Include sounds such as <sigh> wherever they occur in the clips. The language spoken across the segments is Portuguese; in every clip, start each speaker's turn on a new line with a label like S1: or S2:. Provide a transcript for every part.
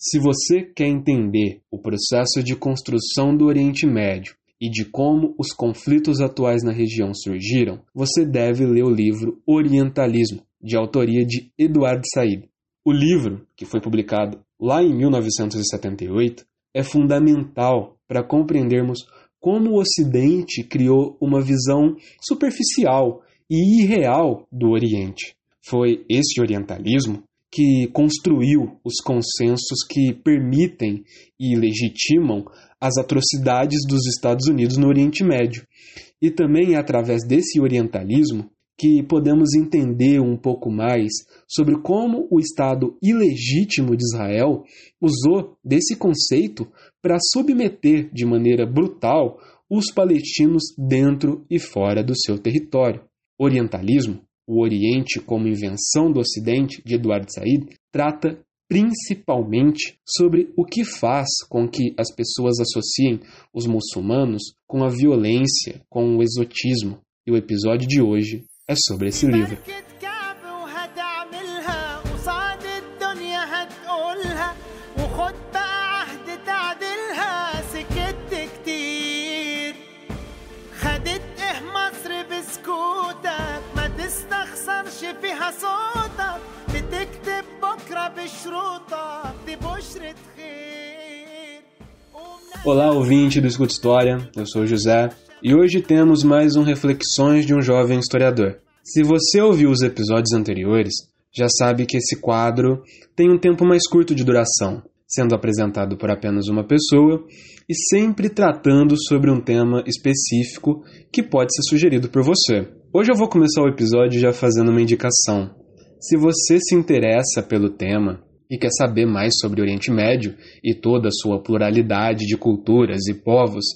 S1: Se você quer entender o processo de construção do Oriente Médio e de como os conflitos atuais na região surgiram, você deve ler o livro Orientalismo, de autoria de Eduard Said. O livro, que foi publicado lá em 1978, é fundamental para compreendermos como o Ocidente criou uma visão superficial e irreal do Oriente. Foi esse orientalismo que construiu os consensos que permitem e legitimam as atrocidades dos Estados Unidos no Oriente Médio. E também é através desse orientalismo que podemos entender um pouco mais sobre como o Estado ilegítimo de Israel usou desse conceito para submeter de maneira brutal os palestinos dentro e fora do seu território. Orientalismo, o Oriente como invenção do Ocidente, de Eduardo Said, trata principalmente sobre o que faz com que as pessoas associem os muçulmanos com a violência, com o exotismo. E o episódio de hoje é sobre esse livro. Olá, ouvinte do Escuta História, eu sou José e hoje temos mais um Reflexões de um Jovem Historiador. Se você ouviu os episódios anteriores, já sabe que esse quadro tem um tempo mais curto de duração, sendo apresentado por apenas uma pessoa e sempre tratando sobre um tema específico que pode ser sugerido por você. Hoje eu vou começar o episódio já fazendo uma indicação. Se você se interessa pelo tema e quer saber mais sobre o Oriente Médio e toda a sua pluralidade de culturas e povos,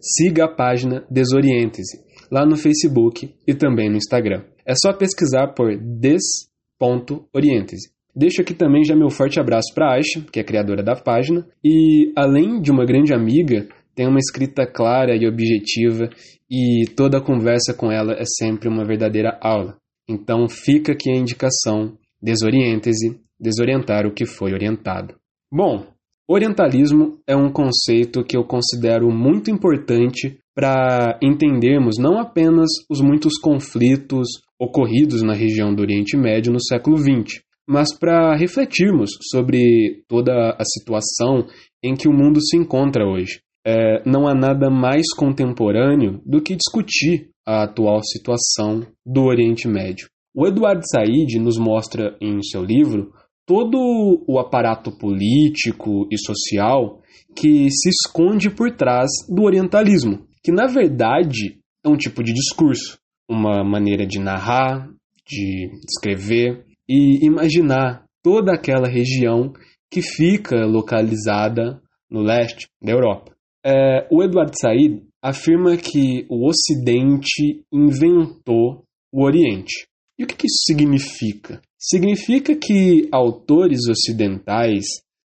S1: siga a página Desoriente-se lá no Facebook e também no Instagram. É só pesquisar por des.oriente-se. Deixo aqui também já meu forte abraço para Aisha, que é criadora da página, e além de uma grande amiga, tem uma escrita clara e objetiva e toda conversa com ela é sempre uma verdadeira aula. Então fica aqui a indicação: desoriente-se, desorientar o que foi orientado. Bom, orientalismo é um conceito que eu considero muito importante para entendermos não apenas os muitos conflitos ocorridos na região do Oriente Médio no século XX, mas para refletirmos sobre toda a situação em que o mundo se encontra hoje. É, não há nada mais contemporâneo do que discutir a atual situação do Oriente Médio. O Eduardo Said nos mostra em seu livro todo o aparato político e social que se esconde por trás do orientalismo, que na verdade é um tipo de discurso, uma maneira de narrar, de escrever e imaginar toda aquela região que fica localizada no leste da Europa. É, o Edward Said afirma que o Ocidente inventou o Oriente. E o que, que isso significa? Significa que autores ocidentais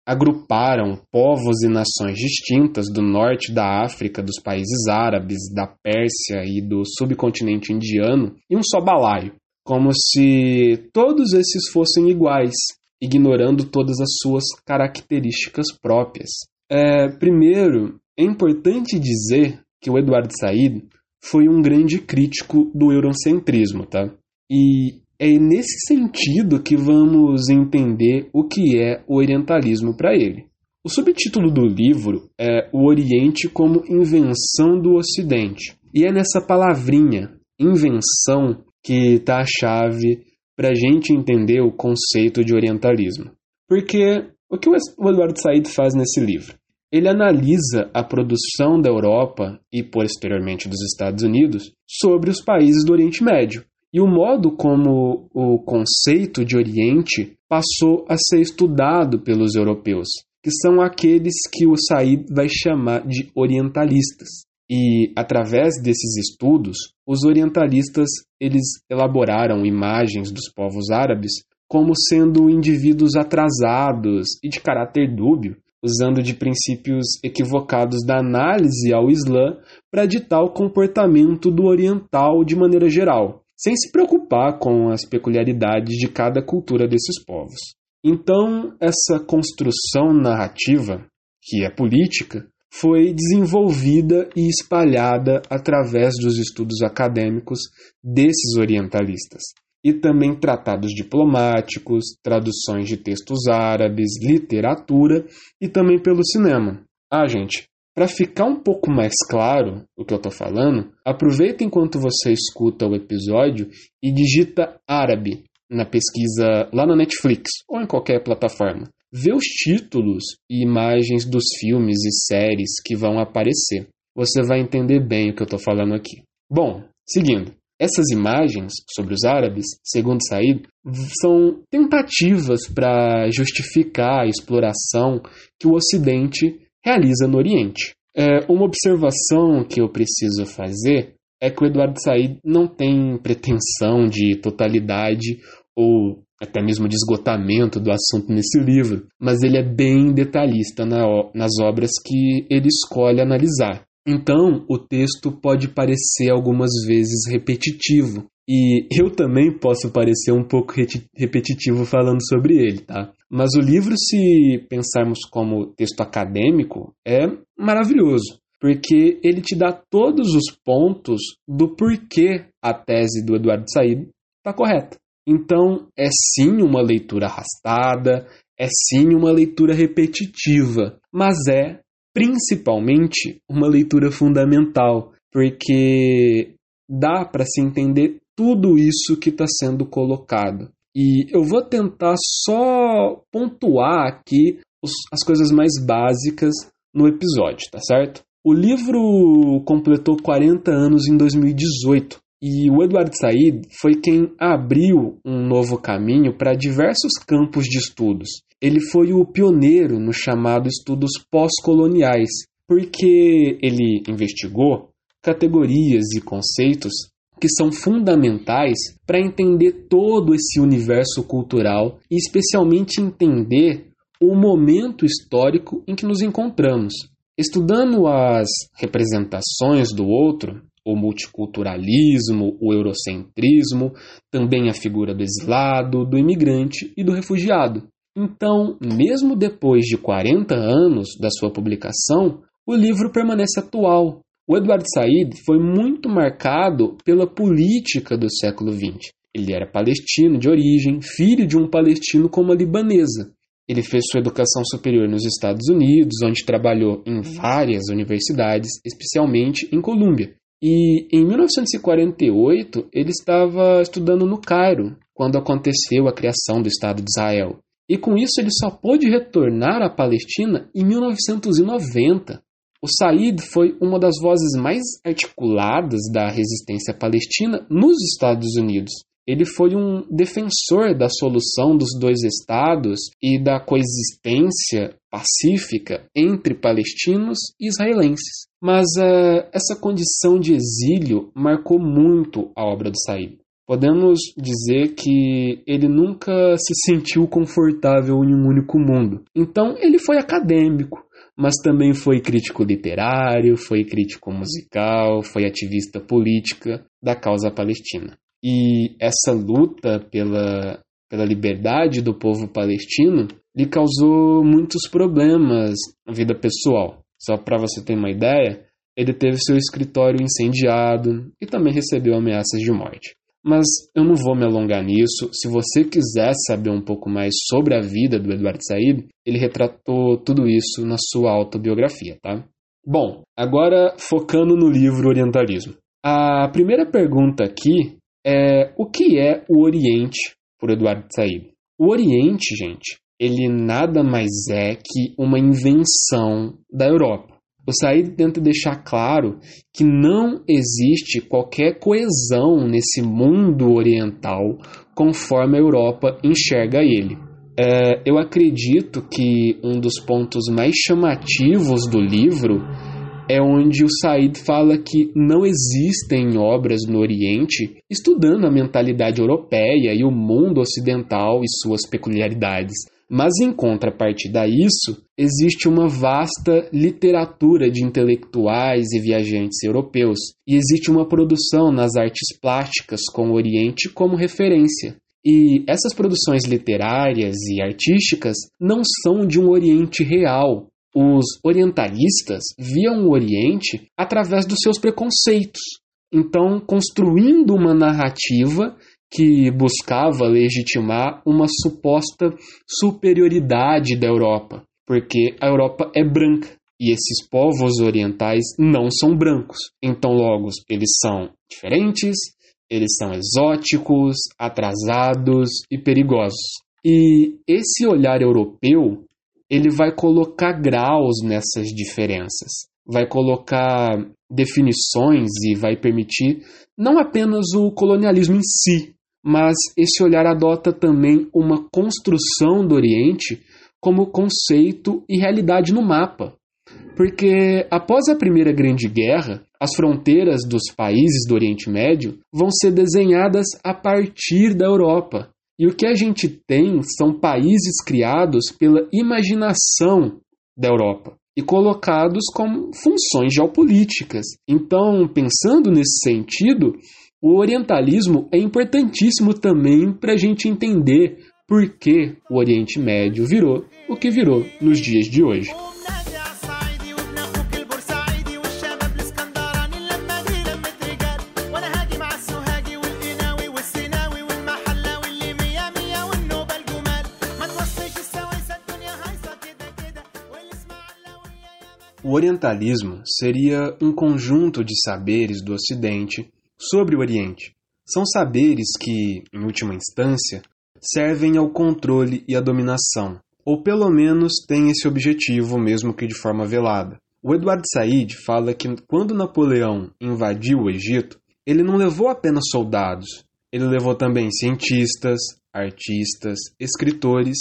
S1: agruparam povos e nações distintas do norte da África, dos países árabes, da Pérsia e do subcontinente indiano em um só balaio, como se todos esses fossem iguais, ignorando todas as suas características próprias. É, primeiro, é importante dizer que o Eduardo Said foi um grande crítico do eurocentrismo, tá? E é nesse sentido que vamos entender o que é o orientalismo para ele. O subtítulo do livro é O Oriente como Invenção do Ocidente. E é nessa palavrinha, invenção, que está a chave para a gente entender o conceito de orientalismo. Porque o que o Eduardo Said faz nesse livro? Ele analisa a produção da Europa e posteriormente dos Estados Unidos sobre os países do Oriente Médio e o modo como o conceito de Oriente passou a ser estudado pelos europeus, que são aqueles que o Said vai chamar de orientalistas. E através desses estudos, os orientalistas eles elaboraram imagens dos povos árabes como sendo indivíduos atrasados e de caráter dúbio, usando de princípios equivocados da análise ao Islã para ditar o comportamento do oriental de maneira geral, sem se preocupar com as peculiaridades de cada cultura desses povos. Então, essa construção narrativa, que é política, foi desenvolvida e espalhada através dos estudos acadêmicos desses orientalistas, e também tratados diplomáticos, traduções de textos árabes, literatura e também pelo cinema. Ah, gente, para ficar um pouco mais claro o que eu estou falando, aproveita enquanto você escuta o episódio e digita árabe na pesquisa lá na Netflix ou em qualquer plataforma. Vê os títulos e imagens dos filmes e séries que vão aparecer. Você vai entender bem o que eu estou falando aqui. Bom, seguindo. Essas imagens sobre os árabes, segundo Said, são tentativas para justificar a exploração que o Ocidente realiza no Oriente. É, uma observação que eu preciso fazer é que o Eduardo Said não tem pretensão de totalidade ou até mesmo de esgotamento do assunto nesse livro, mas ele é bem detalhista na, nas obras que ele escolhe analisar. Então, o texto pode parecer algumas vezes repetitivo, e eu também posso parecer um pouco repetitivo falando sobre ele, tá? Mas o livro, se pensarmos como texto acadêmico, é maravilhoso, porque ele te dá todos os pontos do porquê a tese do Eduardo Said está correta. Então, é sim uma leitura arrastada, é sim uma leitura repetitiva, mas é principalmente uma leitura fundamental, porque dá para se entender tudo isso que está sendo colocado. E eu vou tentar só pontuar aqui os, as coisas mais básicas no episódio, tá certo? O livro completou 40 anos em 2018 e o Eduardo Said foi quem abriu um novo caminho para diversos campos de estudos ele foi o pioneiro no chamado estudos pós-coloniais, porque ele investigou categorias e conceitos que são fundamentais para entender todo esse universo cultural e especialmente entender o momento histórico em que nos encontramos. Estudando as representações do outro, o multiculturalismo, o eurocentrismo, também a figura do exilado, do imigrante e do refugiado. Então, mesmo depois de 40 anos da sua publicação, o livro permanece atual. O Edward Said foi muito marcado pela política do século XX. Ele era palestino de origem, filho de um palestino com uma libanesa. Ele fez sua educação superior nos Estados Unidos, onde trabalhou em várias universidades, especialmente em Colômbia. E em 1948 ele estava estudando no Cairo, quando aconteceu a criação do Estado de Israel. E com isso ele só pôde retornar à Palestina em 1990. O Said foi uma das vozes mais articuladas da resistência palestina nos Estados Unidos. Ele foi um defensor da solução dos dois estados e da coexistência pacífica entre palestinos e israelenses. Mas uh, essa condição de exílio marcou muito a obra do Said. Podemos dizer que ele nunca se <laughs> sentiu confortável em um único mundo. Então, ele foi acadêmico, mas também foi crítico literário, foi crítico musical, foi ativista política da causa palestina. E essa luta pela, pela liberdade do povo palestino lhe causou muitos problemas na vida pessoal. Só para você ter uma ideia, ele teve seu escritório incendiado e também recebeu ameaças de morte. Mas eu não vou me alongar nisso. Se você quiser saber um pouco mais sobre a vida do Eduardo Said, ele retratou tudo isso na sua autobiografia, tá? Bom, agora focando no livro Orientalismo. A primeira pergunta aqui é o que é o Oriente por Eduardo Said? O Oriente, gente, ele nada mais é que uma invenção da Europa. O Said tenta deixar claro que não existe qualquer coesão nesse mundo oriental conforme a Europa enxerga ele. É, eu acredito que um dos pontos mais chamativos do livro é onde o Said fala que não existem obras no Oriente estudando a mentalidade europeia e o mundo ocidental e suas peculiaridades. Mas em contrapartida a isso, existe uma vasta literatura de intelectuais e viajantes europeus, e existe uma produção nas artes plásticas com o Oriente como referência. E essas produções literárias e artísticas não são de um Oriente real. Os orientalistas viam o Oriente através dos seus preconceitos. Então, construindo uma narrativa que buscava legitimar uma suposta superioridade da Europa, porque a Europa é branca e esses povos orientais não são brancos. Então, logo, eles são diferentes, eles são exóticos, atrasados e perigosos. E esse olhar europeu, ele vai colocar graus nessas diferenças, vai colocar definições e vai permitir não apenas o colonialismo em si, mas esse olhar adota também uma construção do Oriente como conceito e realidade no mapa. Porque após a Primeira Grande Guerra, as fronteiras dos países do Oriente Médio vão ser desenhadas a partir da Europa. E o que a gente tem são países criados pela imaginação da Europa e colocados como funções geopolíticas. Então, pensando nesse sentido, o orientalismo é importantíssimo também para a gente entender por que o Oriente Médio virou o que virou nos dias de hoje. Orientalismo seria um conjunto de saberes do Ocidente sobre o Oriente. São saberes que, em última instância, servem ao controle e à dominação, ou pelo menos têm esse objetivo, mesmo que de forma velada. O Edward Said fala que quando Napoleão invadiu o Egito, ele não levou apenas soldados, ele levou também cientistas, artistas, escritores,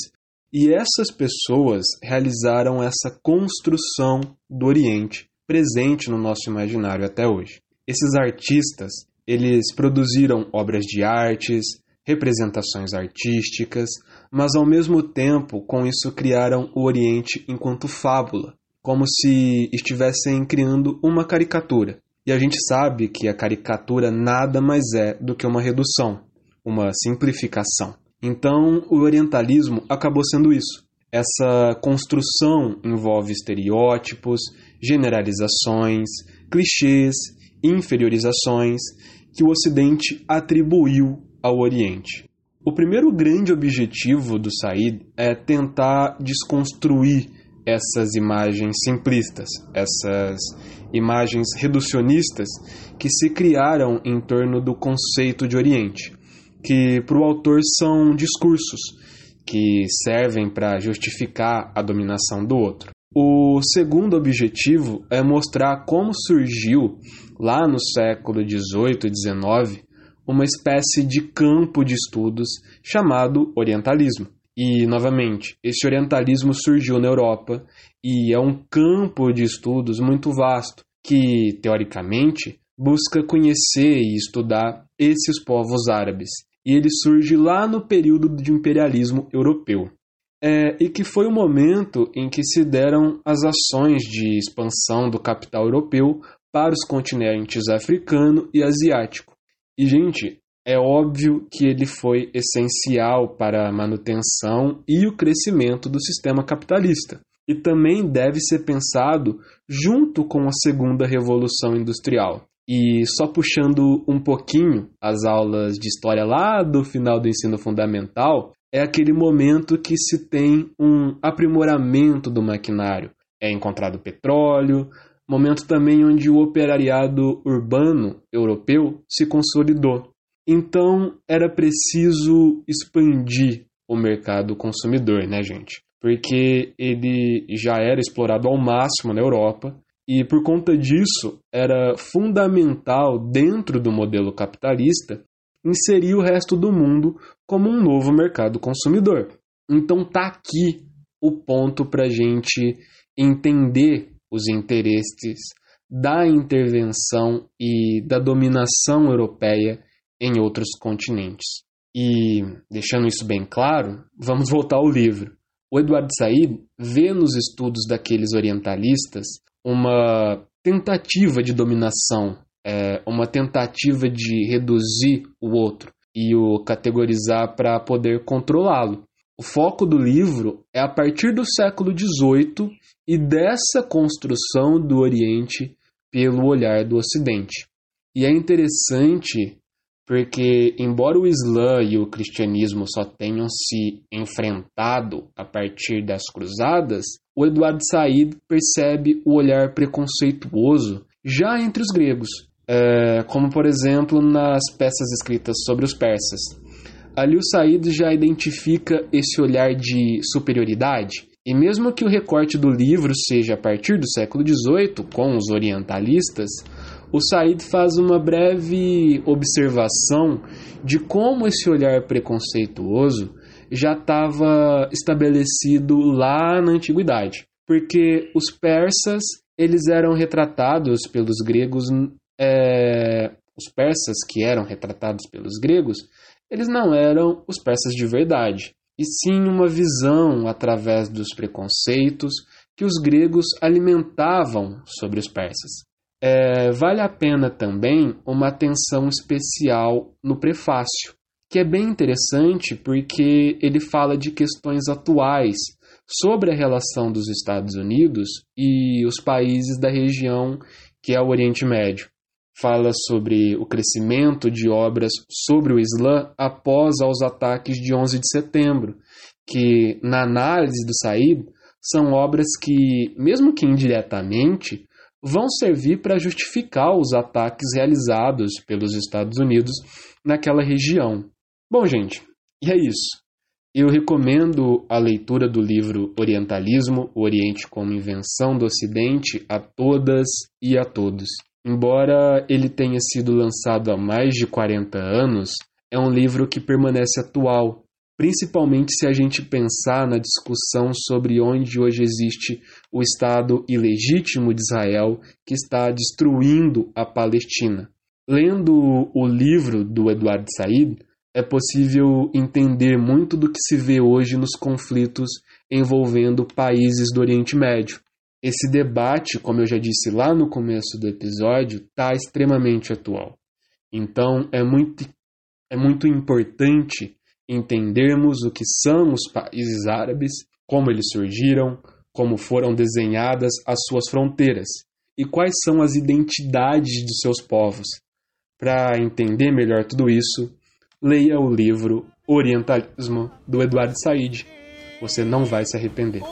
S1: e essas pessoas realizaram essa construção do Oriente, presente no nosso imaginário até hoje. Esses artistas, eles produziram obras de artes, representações artísticas, mas ao mesmo tempo com isso criaram o Oriente enquanto fábula, como se estivessem criando uma caricatura. E a gente sabe que a caricatura nada mais é do que uma redução, uma simplificação. Então, o orientalismo acabou sendo isso. Essa construção envolve estereótipos, generalizações, clichês, inferiorizações que o Ocidente atribuiu ao Oriente. O primeiro grande objetivo do Said é tentar desconstruir essas imagens simplistas, essas imagens reducionistas que se criaram em torno do conceito de Oriente, que para o autor são discursos que servem para justificar a dominação do outro. O segundo objetivo é mostrar como surgiu, lá no século XVIII e XIX, uma espécie de campo de estudos chamado Orientalismo. E, novamente, esse Orientalismo surgiu na Europa e é um campo de estudos muito vasto que, teoricamente, busca conhecer e estudar esses povos árabes. E ele surge lá no período de imperialismo europeu. É, e que foi o momento em que se deram as ações de expansão do capital europeu para os continentes africano e asiático. E, gente, é óbvio que ele foi essencial para a manutenção e o crescimento do sistema capitalista. E também deve ser pensado junto com a segunda revolução industrial. E só puxando um pouquinho as aulas de história lá do final do ensino fundamental, é aquele momento que se tem um aprimoramento do maquinário. É encontrado petróleo, momento também onde o operariado urbano europeu se consolidou. Então era preciso expandir o mercado consumidor, né, gente? Porque ele já era explorado ao máximo na Europa e por conta disso era fundamental dentro do modelo capitalista inserir o resto do mundo como um novo mercado consumidor. Então tá aqui o ponto para a gente entender os interesses da intervenção e da dominação europeia em outros continentes. E, deixando isso bem claro, vamos voltar ao livro. O Eduardo Said vê nos estudos daqueles orientalistas uma tentativa de dominação, é, uma tentativa de reduzir o outro e o categorizar para poder controlá-lo. O foco do livro é a partir do século XVIII e dessa construção do Oriente pelo olhar do Ocidente. E é interessante porque, embora o Islã e o cristianismo só tenham se enfrentado a partir das cruzadas, o Eduardo Said percebe o olhar preconceituoso já entre os gregos, é, como por exemplo nas peças escritas sobre os persas. Ali o Said já identifica esse olhar de superioridade, e mesmo que o recorte do livro seja a partir do século XVIII, com os orientalistas, o Said faz uma breve observação de como esse olhar preconceituoso já estava estabelecido lá na antiguidade, porque os persas eles eram retratados pelos gregos, é, os persas que eram retratados pelos gregos, eles não eram os persas de verdade, e sim uma visão através dos preconceitos que os gregos alimentavam sobre os persas. É, vale a pena também uma atenção especial no prefácio, que é bem interessante porque ele fala de questões atuais sobre a relação dos Estados Unidos e os países da região que é o Oriente Médio. Fala sobre o crescimento de obras sobre o Islã após os ataques de 11 de setembro, que, na análise do Said, são obras que, mesmo que indiretamente, vão servir para justificar os ataques realizados pelos Estados Unidos naquela região. Bom, gente, e é isso. Eu recomendo a leitura do livro Orientalismo, o Oriente como Invenção do Ocidente a todas e a todos. Embora ele tenha sido lançado há mais de 40 anos, é um livro que permanece atual principalmente se a gente pensar na discussão sobre onde hoje existe o Estado ilegítimo de Israel que está destruindo a Palestina. Lendo o livro do Eduardo Said, é possível entender muito do que se vê hoje nos conflitos envolvendo países do Oriente Médio. Esse debate, como eu já disse lá no começo do episódio, está extremamente atual. Então é muito, é muito importante entendermos o que são os países árabes, como eles surgiram, como foram desenhadas as suas fronteiras e quais são as identidades de seus povos. Para entender melhor tudo isso, leia o livro Orientalismo do Eduardo Said. Você não vai se arrepender.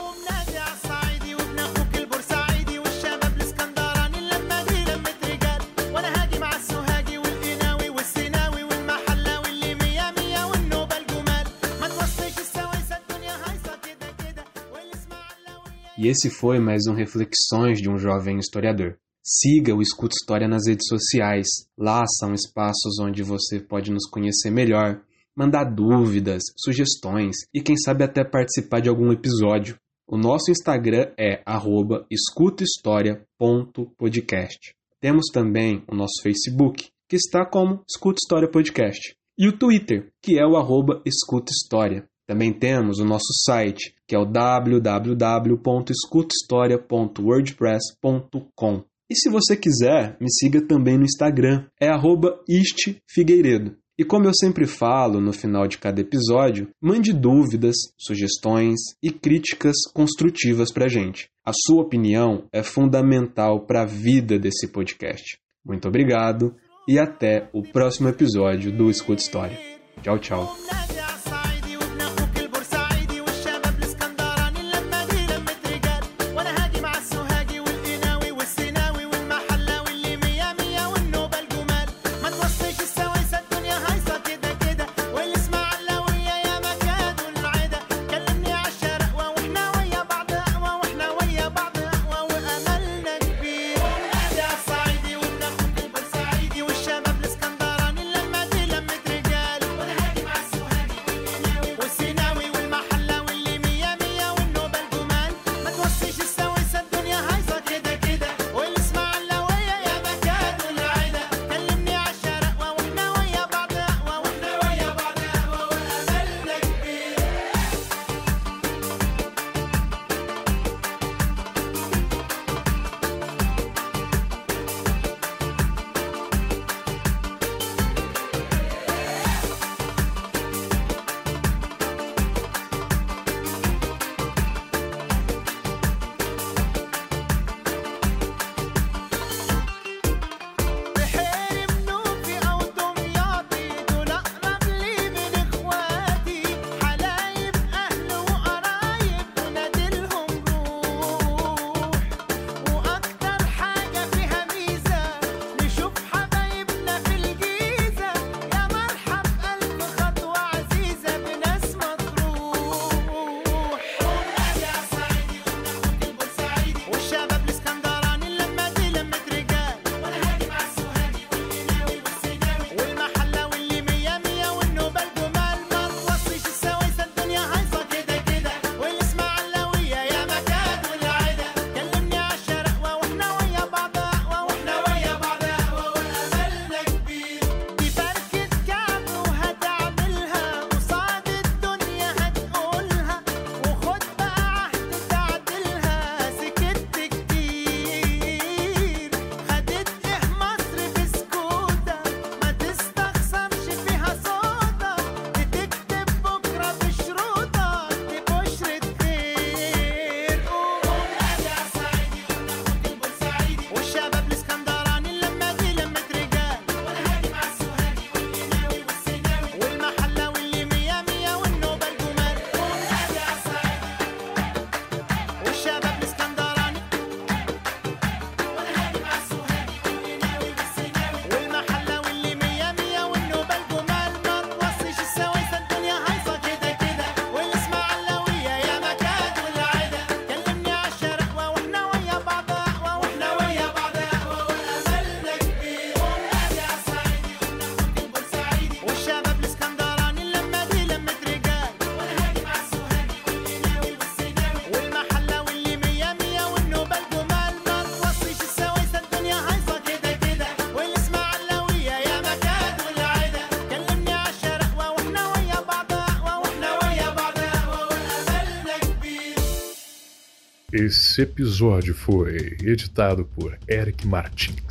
S1: E esse foi mais um Reflexões de um Jovem Historiador. Siga o Escuta História nas redes sociais. Lá são espaços onde você pode nos conhecer melhor, mandar dúvidas, sugestões e quem sabe até participar de algum episódio. O nosso Instagram é escutahistoria.podcast. Temos também o nosso Facebook, que está como Escuta História Podcast. E o Twitter, que é o arroba Escuta História. Também temos o nosso site, que é o www.escutahistoria.wordpress.com. E se você quiser, me siga também no Instagram, é @istfigueiredo. E como eu sempre falo no final de cada episódio, mande dúvidas, sugestões e críticas construtivas para a gente. A sua opinião é fundamental para a vida desse podcast. Muito obrigado e até o próximo episódio do Escuta História. Tchau, tchau.
S2: Esse episódio foi editado por Eric Martins.